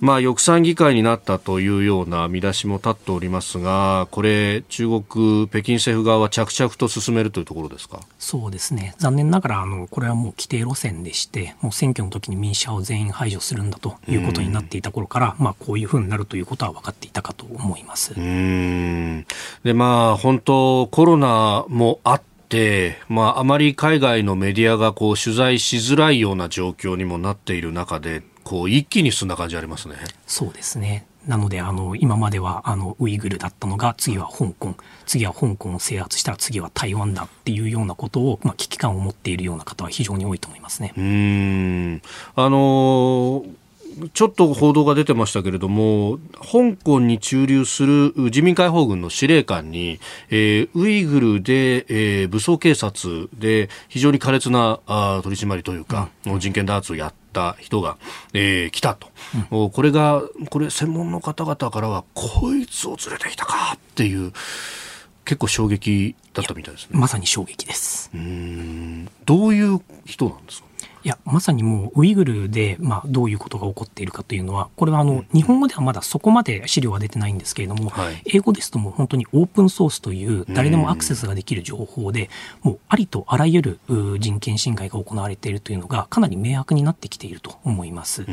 S1: まあ、抑散議会になったというような見出しも立っておりますが、これ、中国、北京政府側は着々と進めるというところですか？
S3: そうですね、残念ながらあの、これはもう規定路線でして、もう選挙の時に民主派を全員排除するんだということになっていた頃から、まあ、こういうふうになるということは分かっていたかと思います。
S1: うん。で、まあ、本当、コロナもあって、まあ、あまり海外のメディアがこう取材しづらいような状況にもなっている中で、こう一気に進んだ感じありますね。
S3: そうですね。なので、あの、今までは、あの、ウイグルだったのが、次は香港、次は香港を制圧したら次は台湾だっていうようなことを、まあ、危機感を持っているような方は非常に多いと思いますね。
S1: うん。あのーちょっと報道が出てましたけれども、香港に駐留する自民解放軍の司令官に、えー、ウイグルで、えー、武装警察で非常に苛烈なあ取り締まりというか、うん、人権弾圧をやった人が、えー、来たと、うん、これが、これ専門の方々からは、こいつを連れてきたかっていう、結構衝撃だったみたいですね。
S3: まさに衝撃です。う
S1: ん。どういう人なんですか？
S3: いや、まさにもうウイグルで、まあ、どういうことが起こっているかというのは、これはあの、日本語ではまだそこまで資料は出てないんですけれども、はい、英語ですともう本当にオープンソースという誰でもアクセスができる情報で、もうありとあらゆる人権侵害が行われているというのがかなり明白になってきていると思います。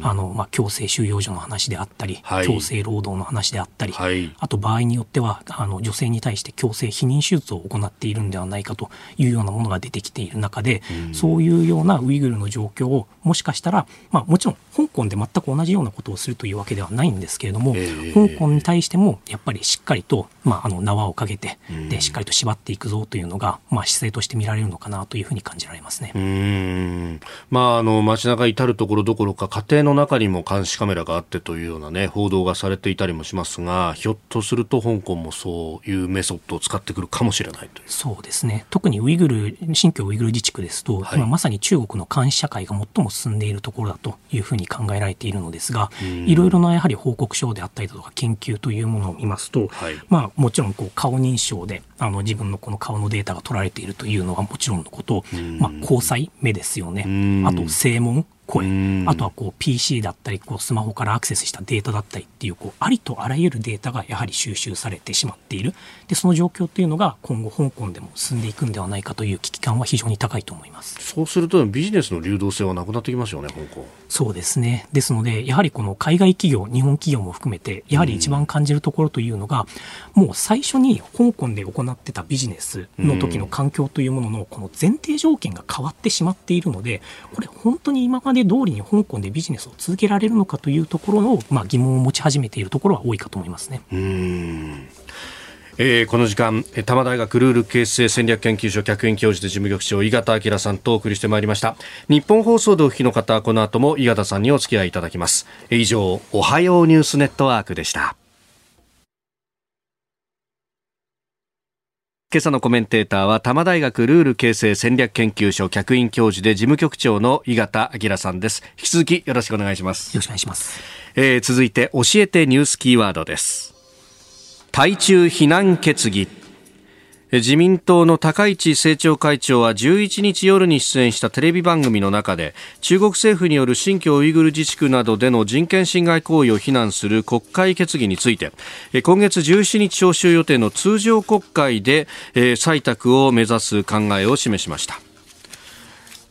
S3: あの、まあ、強制収容所の話であったり、はい、強制労働の話であったり、はい、あと場合によっては、あの、女性に対して強制避妊手術を行っているんではないかというようなものが出てきている中で、そういうようなウイグルグルの状況をもしかしたら、まあ、もちろん香港で全く同じようなことをするというわけではないんですけれども、えー、香港に対してもやっぱりしっかりと、まあ、あの縄をかけて、でしっかりと縛っていくぞというのが、まあ、姿勢として見られるのかなというふうに感じられますね
S1: うんまあ、あの街中至るところどころか家庭の中にも監視カメラがあってというような、ね、報道がされていたりもしますがひょっとすると香港もそういうメソッドを使ってくるかもしれないと
S3: そうですね特にウイグル新疆ウイグル自治区ですと、はい、今まさに中国の監視社会が最も進んでいるところだというふうに考えられているのですが、いろいろなやはり報告書であったりだとか研究というものを見ますと、はい、まあ、もちろんこう顔認証であの自分のこの顔のデータが取られているというのはもちろんのこと、まあ、交際目ですよね、あと正門声、あとはこう PC だったりこうスマホからアクセスしたデータだったりっていうこうありとあらゆるデータがやはり収集されてしまっている。でその状況っていうのが今後香港でも進んでいくんではないかという危機感は非常に高いと思います。
S1: そうするとビジネスの流動性はなくなってきますよね香港
S3: そうですね。ですのでやはりこの海外企業日本企業も含めてやはり一番感じるところというのが、もう最初に香港で行ってたビジネスの時の環境というもののこの前提条件が変わってしまっているのでこれ本当に今まで通りに香港でビジネスを続けられるのかというところの、まあ、疑問を持ち始めているところは多いかと思いますね。
S1: うん。えー、この時間多摩大学ルール形成戦略研究所客員教授で事務局長井形明さんとお送りしてまいりました。日本放送でお聞きの方この後も井形さんにお付き合いいただきます。以上おはようニュースネットワークでした。今朝のコメンテーターは多摩大学ルール形成戦略研究所客員教授で事務局長の井形明さんです。引き続きよろしくお願いします。
S3: よろしくお願いします、
S1: えー、続いて教えてニュースキーワードです。対中非難決議自民党の高市政調会長は11日夜に出演したテレビ番組の中で中国政府による新疆ウイグル自治区などでの人権侵害行為を非難する国会決議について今月17日召集予定の通常国会で採択を目指す考えを示しました。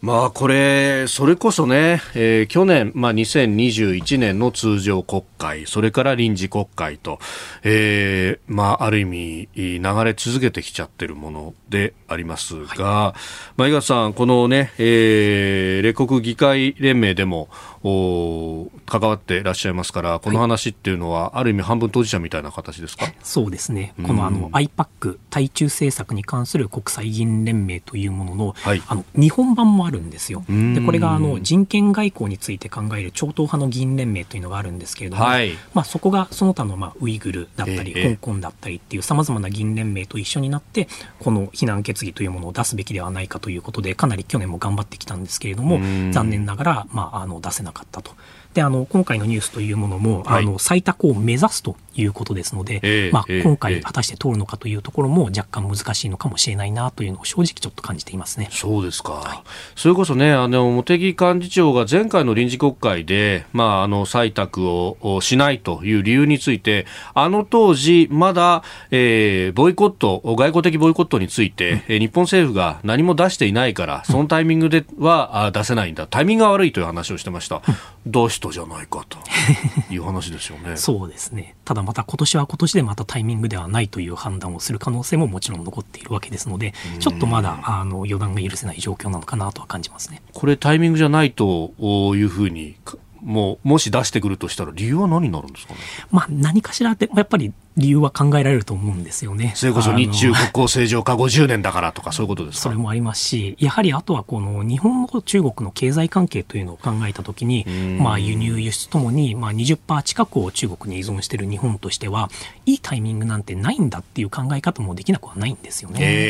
S1: まあこれ、それこそね、えー、去年、まあ2021年の通常国会、それから臨時国会と、えー、まあある意味、流れ続けてきちゃってるものでありますが、はい、まあ井川さん、このね、えー、列国議会連盟でも、お関わっていらっしゃいますから、この話っていうのは、ある意味半分当事者みたいな形ですか？
S3: そうですね。このあの IPAC、対中政策に関する国際議員連盟というものの、はい、あの日本版もあるんですよ。で、これがあの人権外交について考える超党派の議員連盟というのがあるんですけれども、はい、まあそこがその他のまあウイグルだったり、香港だったりっていうさまざまな議員連盟と一緒になって、この非難決議というものを出すべきではないかということで、かなり去年も頑張ってきたんですけれども、残念ながら、まあ、あの出せななかったと。であの今回のニュースというものも、はい、あの採択を目指すということですので、えー、まあ、今回果たして通るのかというところも若干難しいのかもしれないなというのを正直ちょっと感じていますね。
S1: そうですか。はい、それこそね、あの茂木幹事長が前回の臨時国会で、まあ、あの採択をしないという理由について、あの当時まだ、えー、ボイコット、外交的ボイコットについて、うん、日本政府が何も出していないから、そのタイミングでは出せないんだ、タイミングが悪いという話をしてました。出したじゃないかと いう話ですよね。
S3: そうですね。ただまた今年は今年でまたタイミングではないという判断をする可能性ももちろん残っているわけですので、ちょっとまだあの予断が許せない状況なのかなとは感じますね。
S1: これタイミングじゃないというふうにもうもし出してくるとしたら理由は何になるんですかね？
S3: まあ何かしらでやっぱり理由は考えられると思うんですよね。
S1: それこそ日中国交正常化50年だからとかそういうことですか？
S3: それもありますし、やはりあとはこの日本と中国の経済関係というのを考えたときに、まあ輸入輸出ともにまあ20%近くを中国に依存している日本としては、いいタイミングなんてないんだっていう考え方もできなくはないんですよね。えー、えー、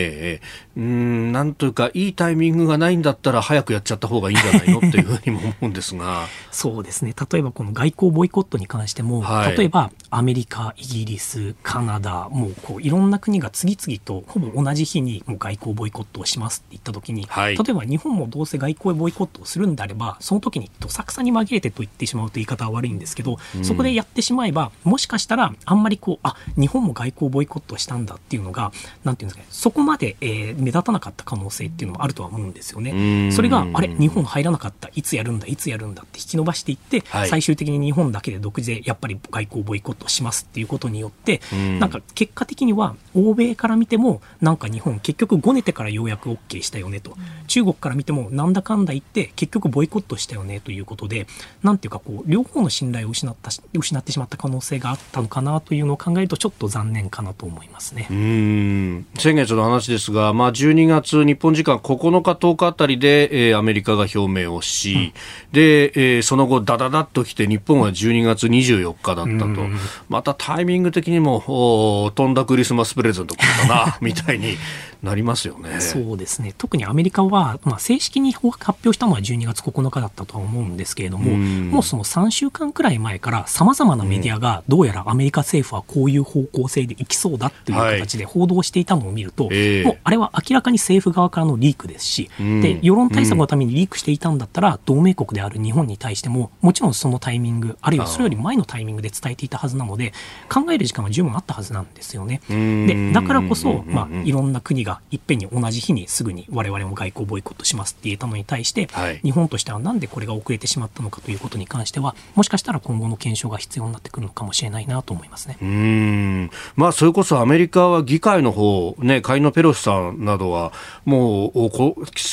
S1: えー、えー、うん、なんというか、いいタイミングがないんだったら早くやっちゃった方がいいんじゃないのっていうふうにも思うんですが。
S3: そうですね。例えばこの外交ボイコットに関しても、はい、例えばアメリカ、イギリス、カナダ、もうこういろんな国が次々とほぼ同じ日にもう外交ボイコットをしますって言ったときに、はい、例えば日本もどうせ外交ボイコットをするんであれば、その時にどさくさに紛れてと言ってしまうと言い方は悪いんですけど、うん、そこでやってしまえば、もしかしたらあんまりこう、あ日本も外交ボイコットしたんだっていうのが、なんていうんですかね、そこまで、えー、目立たなかった可能性っていうのもあるとは思うんですよね。それが、あれ、日本入らなかった、いつやるんだ、いつやるんだって引き伸ばしていって、はい、最終的に日本だけで独自でやっぱり外交ボイコットしますっていうことによって、うん、なんか結果的には欧米から見てもなんか日本結局ごねてからようやく OK したよねと、うん、中国から見てもなんだかんだ言って結局ボイコットしたよねということでなんていうかこう両方の信頼を失った失ってしまった可能性があったのかなというのを考えるとちょっと残念かなと思いますね。
S1: うん。先月の話ですが、まあ、12月日本時間9日10日あたりで、えー、アメリカが表明をし、うん、で、えー、その後だだだっと来て日本は12月24日だったと、ままたタイミング的にも飛んだクリスマスプレゼントくれたなみたいになりますよね。
S3: そうですね。特にアメリカは、まあ、正式に発表したのは12月9日だったとは思うんですけれども、もうその3週間くらい前からさまざまなメディアがどうやらアメリカ政府はこういう方向性でいきそうだっていう形で報道していたのを見ると、はい、もうあれは明らかに政府側からのリークですし、で世論対策のためにリークしていたんだったら、同盟国である日本に対しても、もちろんそのタイミング、あるいはそれより前のタイミングで伝えていたはずなので、考える時間は十分あったはずなんですよね。でだからこそ、まあ、いろんな国がいっぺんに同じ日にすぐに我々も外交ボイコットしますって言えたのに対して、はい、日本としてはなんでこれが遅れてしまったのかということに関しては、もしかしたら今後の検証が必要になってくるのかもしれないなと思いますね。
S1: うんまあ、それこそアメリカは議会の方ね、下院のペロシさんなどは、もう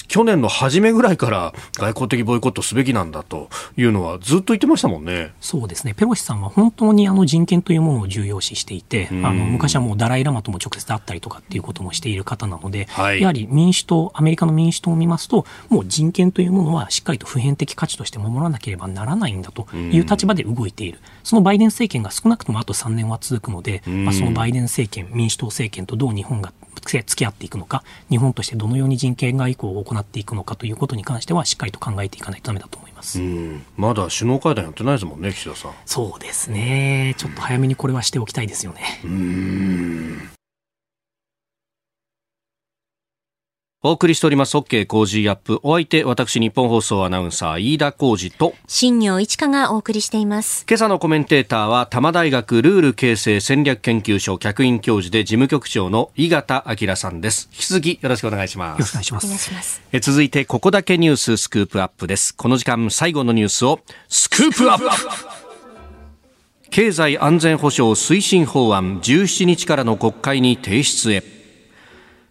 S1: 去年の初めぐらいから外交的ボイコットすべきなんだというのはずっと言ってましたもんね。
S3: そうですね。ペロシさんは本当にあの人権というものを重要視していて、あの昔はもうダライ・ラマとも直接会ったりとかっていうこともしている方なので、はい、やはり民主党、アメリカの民主党を見ますと、もう人権というものはしっかりと普遍的価値として守らなければならないんだという立場で動いている。そのバイデン政権が少なくともあと3年は続くので、まあ、そのバイデン政権、民主党政権とどう日本が付き合っていくのか、日本としてどのように人権外交を行っていくのかということに関しては、しっかりと考えていかないとだめだと思います。
S1: まだ首脳会談やってないですもんね、岸田さん。
S3: そうですね。ちょっと早めにこれはしておきたいですよね。
S1: うんお送りしております OK 工事アップ。お相手、私日本放送アナウンサー飯田浩二と
S2: 新業一華がお送りしています。
S1: 今朝のコメンテーターは多摩大学ルール形成戦略研究所客員教授で事務局長の井形明さんです。引き続きよろしくお願いします。よろしくお願いします。お願いしますえ続いてここだけニューススクープアップです。この時間最後のニュースをスクープアップ経済安全保障推進法案17日からの国会に提出へ。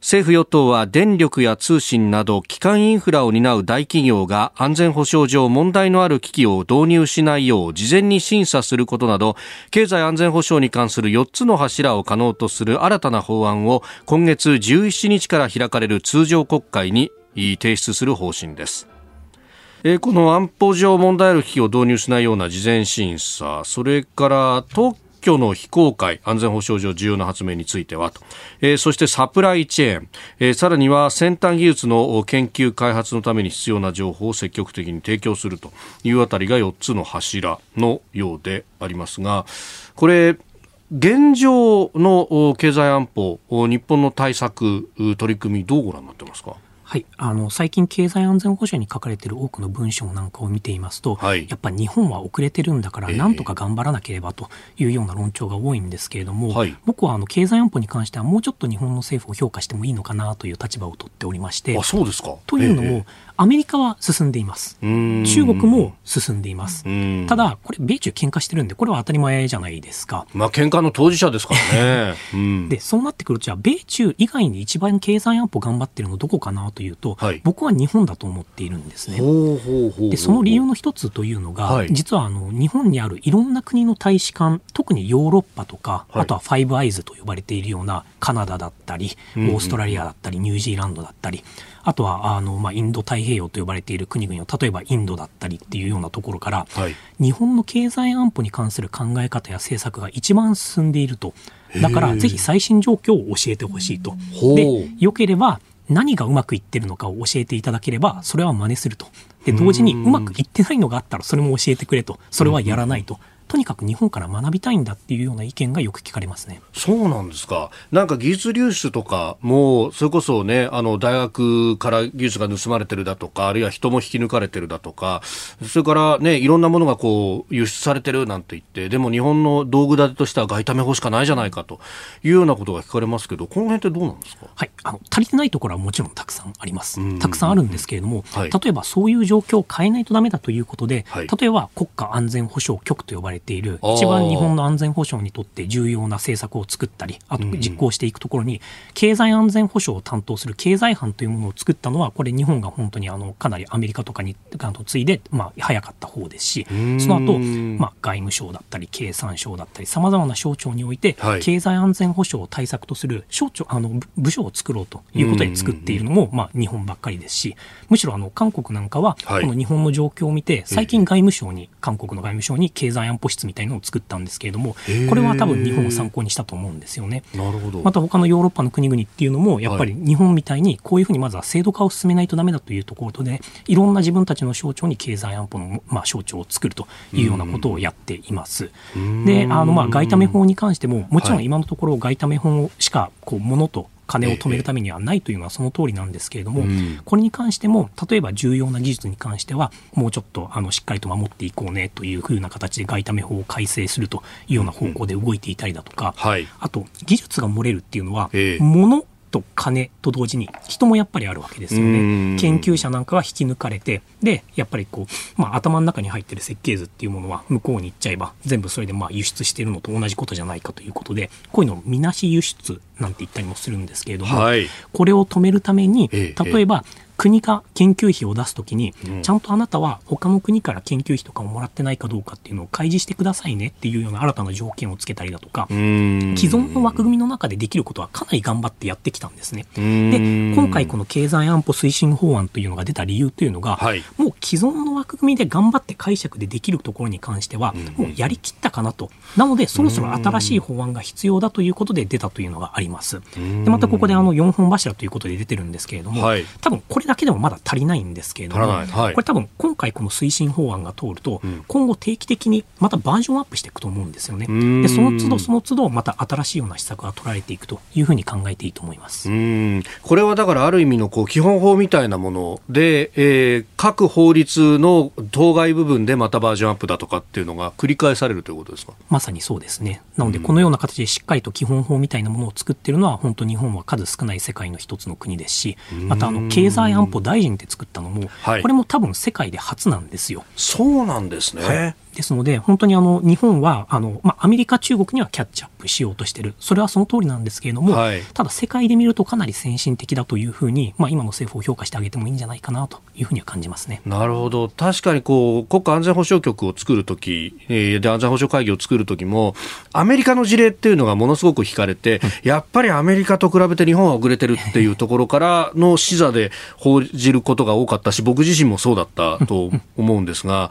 S1: 政府与党は電力や通信など基幹インフラを担う大企業が安全保障上問題のある機器を導入しないよう事前に審査することなど経済安全保障に関する4つの柱を可能とする新たな法案を今月17日から開かれる通常国会に提出する方針です。この安保上問題ある機器を導入しないような事前審査、それから特居の非公開安全保障上重要な発明についてはと、えー、そしてサプライチェーン、えー、さらには先端技術の研究開発のために必要な情報を積極的に提供するというあたりが4つの柱のようでありますがこれ現状の経済安保日本の対策取り組みどうご覧になってますか？
S3: はい、あの最近、経済安全保障に書かれている多くの文章なんかを見ていますと、はい、やっぱり日本は遅れてるんだから、なんとか頑張らなければというような論調が多いんですけれども、はい、僕はあの経済安保に関しては、もうちょっと日本の政府を評価してもいいのかなという立場を取っておりまして、
S1: あそうですか。
S3: というのも、アメリカは進んでいます。中国も進んでいます。ただ、これ、米中喧嘩してるんで、これは当たり前じゃないですか。
S1: まあ、喧嘩の当事者ですからね。
S3: うん、で、そうなってくると、じゃあ、米中以外に一番経済安保頑張ってるのどこかなというと、はい、僕は日本だと思っているんですね。で、その理由の一つというのが、はい、実はあの、日本にあるいろんな国の大使館、特にヨーロッパとか、はい、あとはファイブアイズと呼ばれているようなカナダだったり、オーストラリアだったり、ニュージーランドだったり、あとはあの、まあ、インド太平洋と呼ばれている国々を例えばインドだったりっていうようなところから、はい、日本の経済安保に関する考え方や政策が一番進んでいるとだからぜひ最新状況を教えてほしいと。でよければ何がうまくいってるのかを教えていただければそれは真似すると。で同時にうまくいってないのがあったらそれも教えてくれとそれはやらないと。とにかく日本から学びたいんだっていうような意見がよく聞かれますね。
S1: そうなんですか。なんか技術流出とかも、それこそね、あの、大学から技術が盗まれてるだとか、あるいは人も引き抜かれてるだとか、それからね、いろんなものがこう、輸出されてるなんて言って、でも日本の道具立てとしては外為法しかないじゃないかというようなことが聞かれますけど、この辺ってどうなんですか？
S3: はい。あの、足りてないところはもちろんたくさんあります。たくさんあるんですけれども、はい、例えばそういう状況を変えないとダメだということで、はい、例えば国家安全保障局と呼ばれている一番番日本の安全保障にとって重要な政策を作ったり、あと実行していくところに、経済安全保障を担当する経済班というものを作ったのは、これ日本が本当にあのかなりアメリカとかに次いで、まあ、早かった方ですし、その後、まあ外務省だったり経産省だったり、さまざまな省庁において、経済安全保障を対策とする省庁あの部署を作ろうということで作っているのも、まあ、日本ばっかりですし、むしろあの韓国なんかは、この日本の状況を見て、最近外務省に、韓国の外務省に経済安保保室みたいなのを作ったんですけれども、これは多分日本を参考にしたと思うんですよね。
S1: なるほど。
S3: また他のヨーロッパの国々っていうのも、やっぱり日本みたいにこういうふうにまずは制度化を進めないとダメだというところで、いろんな自分たちの省庁に経済安保の、まあ、省庁を作るというようなことをやっています。で、あの、まあ、外為法に関しても、もちろん今のところ外為法しか、こう、ものと金を止めるためにはないというのはその通りなんですけれども、これに関しても、例えば重要な技術に関しては、もうちょっとあのしっかりと守っていこうねというふうな形で外為法を改正するというような方向で動いていたりだとか、あと、技術が漏れるっていうのは、ものと金と同時に人もやっぱりあるわけですよね。研究者なんかは引き抜かれて、で、やっぱりこう、まあ頭の中に入ってる設計図っていうものは向こうに行っちゃえば、全部それでまあ輸出してるのと同じことじゃないかということで、こういうのをみなし輸出なんて言ったりもするんですけれども、はい、これを止めるために、例えば、国が研究費を出すときに、ちゃんとあなたは他の国から研究費とかをもらってないかどうかっていうのを開示してくださいねっていうような新たな条件をつけたりだとか、既存の枠組みの中でできることはかなり頑張ってやってきたんですね。で、今回この経済安保推進法案というのが出た理由というのが、はい、もう既存の枠組みで頑張って解釈でできるところに関しては、もうやりきったかなと。なので、そろそろ新しい法案が必要だということで出たというのがあります。で、またここであの4本柱ということで出てるんですけれども、はい、多分これだけでもまだ足りないんですけれども、はい、これ多分今回この推進法案が通ると、うん、今後定期的にまたバージョンアップしていくと思うんですよね。で、その都度その都度また新しいような施策が取られていくというふうに考えていいと思います。
S1: これはだからある意味のこう基本法みたいなもので、えー、各法律の当該部分でまたバージョンアップだとかっていうのが繰り返されるということですか？
S3: まさにそうですね。なので、このような形でしっかりと基本法みたいなものを作っているのは、本当日本は数少ない世界の一つの国ですし、またあの経済安保大臣って作ったのも、はい、これも多分世界で初なんですよ。
S1: そうなんですね。はい
S3: ですので、本当にあの日本はあの、まあ、アメリカ、中国にはキャッチアップしようとしてる、それはその通りなんですけれども、はい、ただ世界で見るとかなり先進的だというふうに、まあ、今の政府を評価してあげてもいいんじゃないかなというふうには感じますね。
S1: なるほど、確かにこう国家安全保障局を作るとき、えー、で安全保障会議を作るときも、アメリカの事例っていうのがものすごく引かれて、やっぱりアメリカと比べて日本は遅れてるっていうところからの視座で報じることが多かったし、僕自身もそうだったと思うんですが。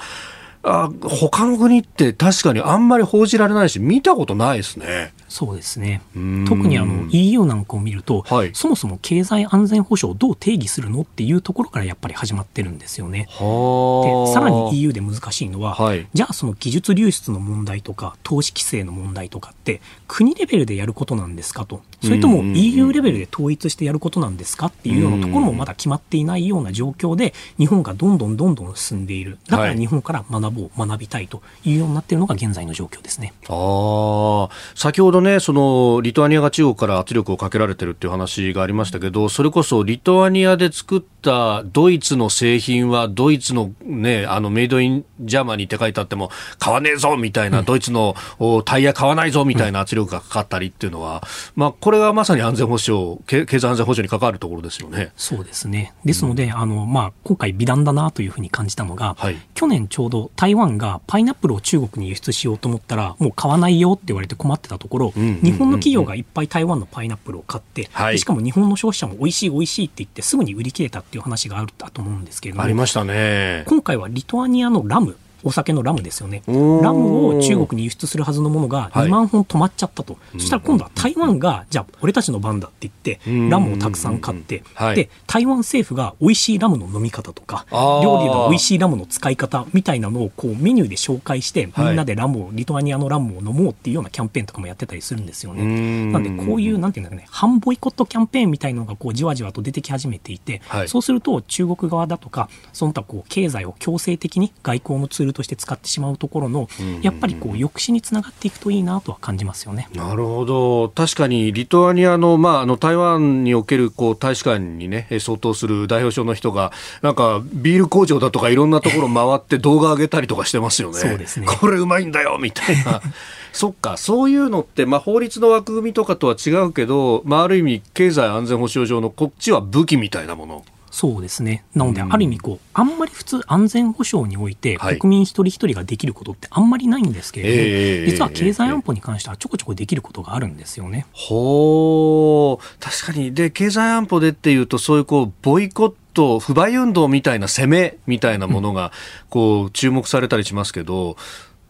S1: あ他の国って確かにあんまり報じられないし、見たことないですね。
S3: そうですね。特にあの EU なんかを見ると、はい、そもそも経済安全保障をどう定義するのっていうところからやっぱり始まってるんですよね。でさらに EU で難しいのは、はい、じゃあその技術流出の問題とか投資規制の問題とかって国レベルでやることなんですかと。それとも EU レベルで統一してやることなんですかっていうようなところもまだ決まっていないような状況で日本がどんどんどんどん進んでいる。だから日本から学ぼう学びたいというようになっているのが現在の状況ですね。
S1: あ先ほどね、そのリトアニアが中国から圧力をかけられてるっていう話がありましたけど、それこそリトアニアで作ったドイツの製品はドイツのね、あの Made in Germany って書いてあっても買わねえぞみたいな、うん、ドイツのタイヤ買わないぞみたいな圧力がかかったりっていうのは、うん、まあこれがまさに安全保障、経済安全保障に関わるところですよね。
S3: そうですね。ですので、うん、あの、まあ今回美談だなというふうに感じたのが、はい、去年ちょうど台湾がパイナップルを中国に輸出しようと思ったら、もう買わないよって言われて困ってたところ、日本の企業がいっぱい台湾のパイナップルを買って、はい、しかも日本の消費者も美味しい美味しいって言ってすぐに売り切れたっていう話があったと思うんですけれども。
S1: ありましたね。
S3: 今回はリトアニアのラム。お酒のラムですよね。ラムを中国に輸出するはずのものが2万本止まっちゃったと。はい、そしたら今度は台湾が、じゃあ俺たちの番だって言って、ラムをたくさん買って、で、台湾政府が美味しいラムの飲み方とか、料理の美味しいラムの使い方みたいなのをこうメニューで紹介して、みんなでラムを、リトアニアのラムを飲もうっていうようなキャンペーンとかもやってたりするんですよね。なんでこういう、なんていうんだろうね、反ボイコットキャンペーンみたいなのがこうじわじわと出てき始めていて、はい、そうすると中国側だとか、その他こう経済を強制的に外交のツールとして使ってしまうところの、やっぱりこう抑止につながっていくといいなとは感じますよね。
S1: なるほど。確かにリトアニアの、まあ、あの台湾におけるこう大使館にね、相当する代表省の人が、なんかビール工場だとかいろんなところ回って動画上げたりとかしてますよね。
S3: そうですね。
S1: これうまいんだよみたいな。そっか、そういうのって、まあ、法律の枠組みとかとは違うけど、まあ、ある意味、経済安全保障上のこっちは武器みたいなもの。
S3: そうですね。なので、ある意味こう、あんまり普通安全保障において、国民一人一人ができることってあんまりないんですけれども、えー、実は経済安保に関してはちょこちょこできることがあるんですよね。
S1: ほう、確かに。で、経済安保でっていうと、そういうこう、ボイコット、不買運動みたいな攻めみたいなものが、こう、注目されたりしますけど、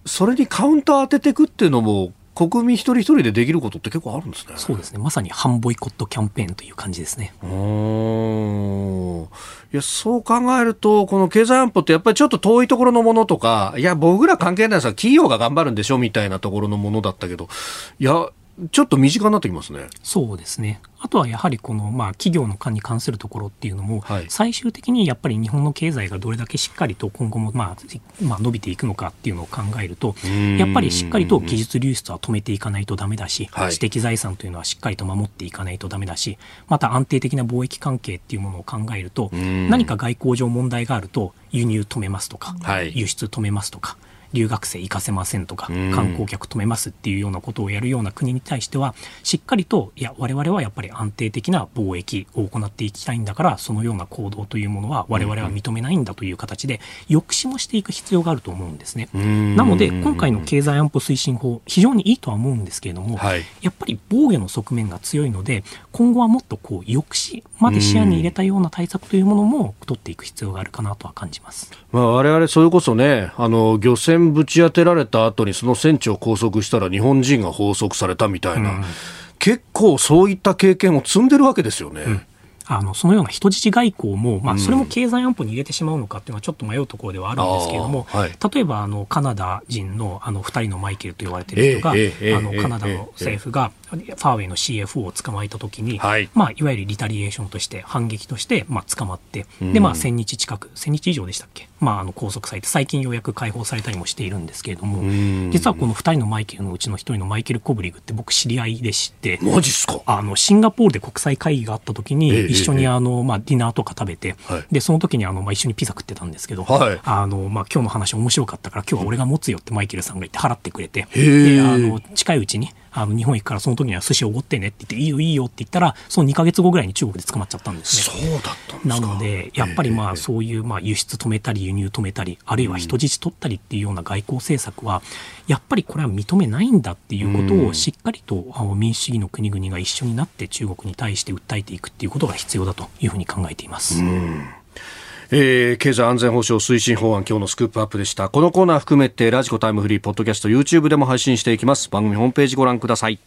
S1: それにカウンター当てていくっていうのも国民一人一人でできることって結構あるんですね。
S3: そうですね。まさに反ボイコットキャンペーンという感じですね。
S1: いや、そう考えると、この経済安保ってやっぱりちょっと遠いところのものとか、いや、僕ら関係ないです企業が頑張るんでしょみたいなところのものだったけど、いや、ちょっと身近になってきますね。
S3: そうですね。あとはやはりこの、まあ、企業の間に関するところっていうのも、
S1: はい、
S3: 最終的にやっぱり日本の経済がどれだけしっかりと今後も、まあ、まあ、伸びていくのかっていうのを考えると、やっぱりしっかりと技術流出は止めていかないとダメだし、はい、知的財産というのはしっかりと守っていかないとダメだし、また安定的な貿易関係っていうものを考えると、何か外交上問題があると、輸入止めますとか、はい、輸出止めますとか、留学生行かせませんとか、観光客止めますっていうようなことをやるような国に対しては、しっかりと、いや、我々はやっぱり安定的な貿易を行っていきたいんだから、そのような行動というものは我々は認めないんだという形で、抑止もしていく必要があると思うんですね。なので、今回の経済安保推進法、非常にいいとは思うんですけれども、はい、やっぱり防御の側面が強いので、今後はもっとこう抑止まで視野に入れたような対策というものも取っていく必要があるかなとは感じます。
S1: まあ、我々それこそね、あの、漁船ぶち当てられた後にその船長を拘束したら日本人が拘束されたみたいな、うん、結構そういった経験を積んでるわけですよね。うん。
S3: あのそのような人質外交も、まあ、それも経済安保に入れてしまうのかっていうのはちょっと迷うところではあるんですけれども、はい、例えばあのカナダ人のあの2人のマイケルと言われている人が、えーえー、あのカナダの政府がファーウェイの CFO を捕まえたときに、はい、まあ、いわゆるリタリエーションとして、反撃として、まあ、捕まって、で、まあ、1000日近く、1000日以上でしたっけ、まあ、あの拘束されて、最近ようやく解放されたりもしているんですけれども、実はこの2人のマイケルのうちの1人のマイケル・コブリグって僕知り合いでして、
S1: マジっすか？
S3: あのシンガポールで国際会議があったときに、一緒にあの、まあ、ディナーとか食べて、で、その時にあの、まあ、一緒にピザ食ってたんですけど、はい、あの、まあ、今日の話面白かったから、今日は俺が持つよってマイケルさんが言って払ってくれて、で、あの、近いうちに、あの日本行くからその時には寿司おごってねって言っていいよいいよって言ったらその2か月後ぐらいに中国で捕まっちゃったんです
S1: ね。そうだった
S3: なのでやっぱりまあそういうまあ輸出止めたり輸入止めたりあるいは人質取ったりっていうような外交政策はやっぱりこれは認めないんだっていうことをしっかりと民主主義の国々が一緒になって中国に対して訴えていくっていうことが必要だというふうに考えています。
S1: えー、経済安全保障推進法案今日のスクープアップでした。このコーナー含めてラジコタイムフリーポッドキャスト YouTube でも配信していきます。番組ホームページご覧ください。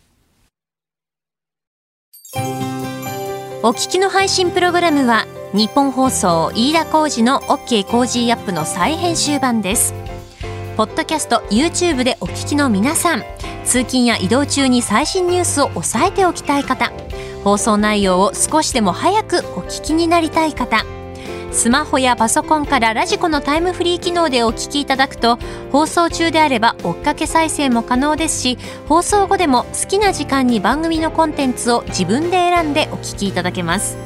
S2: お聞きの配信プログラムはニッポン放送飯田浩司の OK コージーアップの再編集版です。ポッドキャスト YouTube でお聞きの皆さん。通勤や移動中に最新ニュースを押さえておきたい方。放送内容を少しでも早くお聞きになりたい方。スマホやパソコンからラジコのタイムフリー機能でお聞きいただくと放送中であれば追っかけ再生も可能ですし放送後でも好きな時間に番組のコンテンツを自分で選んでお聞きいただけます。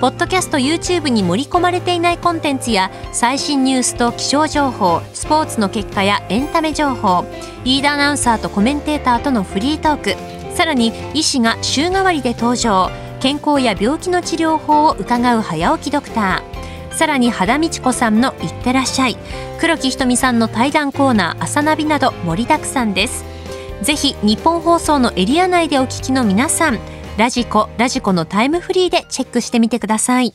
S2: ポッドキャスト YouTube に盛り込まれていないコンテンツや最新ニュースと気象情報スポーツの結果やエンタメ情報リーダーアナウンサーとコメンテーターとのフリートークさらに医師が週替わりで登場。健康や病気の治療法を伺う早起きドクター。さらに肌道子さんの「いってらっしゃい」黒木ひとみさんの対談コーナー「朝ナビ」など盛りだくさんです。ぜひ日本放送のエリア内でお聞きの皆さんラジコラジコのタイムフリーでチェックしてみてください。